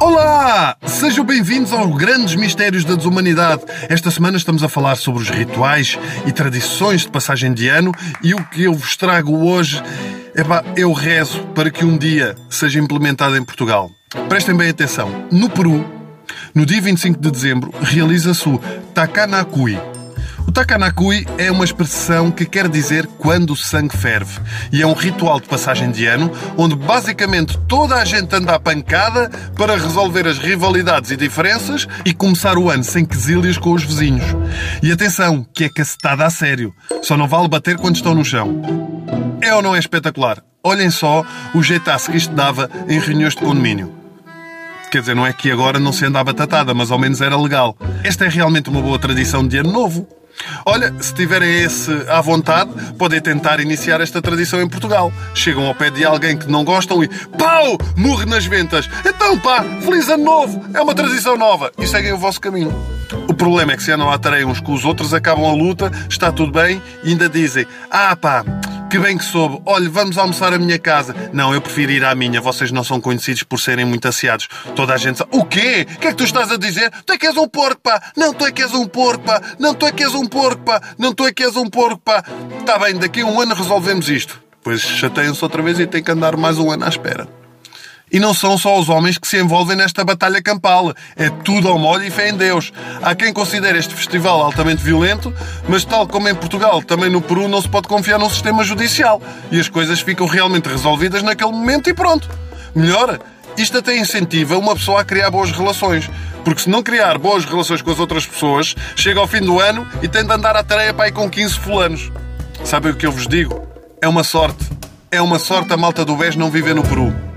Olá! Sejam bem-vindos aos grandes mistérios da desumanidade. Esta semana estamos a falar sobre os rituais e tradições de passagem de ano e o que eu vos trago hoje, epá, eu rezo para que um dia seja implementado em Portugal. Prestem bem atenção. No Peru, no dia 25 de dezembro, realiza-se o Takanakui, o Takanakui é uma expressão que quer dizer quando o sangue ferve. E é um ritual de passagem de ano onde basicamente toda a gente anda à pancada para resolver as rivalidades e diferenças e começar o ano sem quesílios com os vizinhos. E atenção, que é cacetada a sério. Só não vale bater quando estão no chão. É ou não é espetacular? Olhem só o jeitaço que isto dava em reuniões de condomínio. Quer dizer, não é que agora não se anda a batatada, mas ao menos era legal. Esta é realmente uma boa tradição de ano novo. Olha, se tiverem esse à vontade, podem tentar iniciar esta tradição em Portugal. Chegam ao pé de alguém que não gostam e pau! Morre nas ventas. Então pá, feliz ano novo! É uma tradição nova e seguem o vosso caminho. O problema é que se andam à tareia uns com os outros, acabam a luta, está tudo bem e ainda dizem: Ah pá, que bem que soube. Olhe, vamos almoçar à minha casa. Não, eu prefiro ir à minha. Vocês não são conhecidos por serem muito asseados. Toda a gente sabe. O quê? O que é que tu estás a dizer? Tu é que és um porco, pá. Não, tu é que és um porco, pá. Não, tu é que és um porco, pá. Não, tu é que és um porco, pá. Está bem, daqui a um ano resolvemos isto. Depois chateiam-se outra vez e têm que andar mais um ano à espera. E não são só os homens que se envolvem nesta batalha campal. É tudo ao molho e fé em Deus. Há quem considere este festival altamente violento, mas tal como em Portugal, também no Peru não se pode confiar num sistema judicial. E as coisas ficam realmente resolvidas naquele momento e pronto. Melhor, isto até incentiva uma pessoa a criar boas relações. Porque se não criar boas relações com as outras pessoas, chega ao fim do ano e tem de andar à tarefa para ir com 15 fulanos. Sabem o que eu vos digo? É uma sorte. É uma sorte a malta do BES não viver no Peru.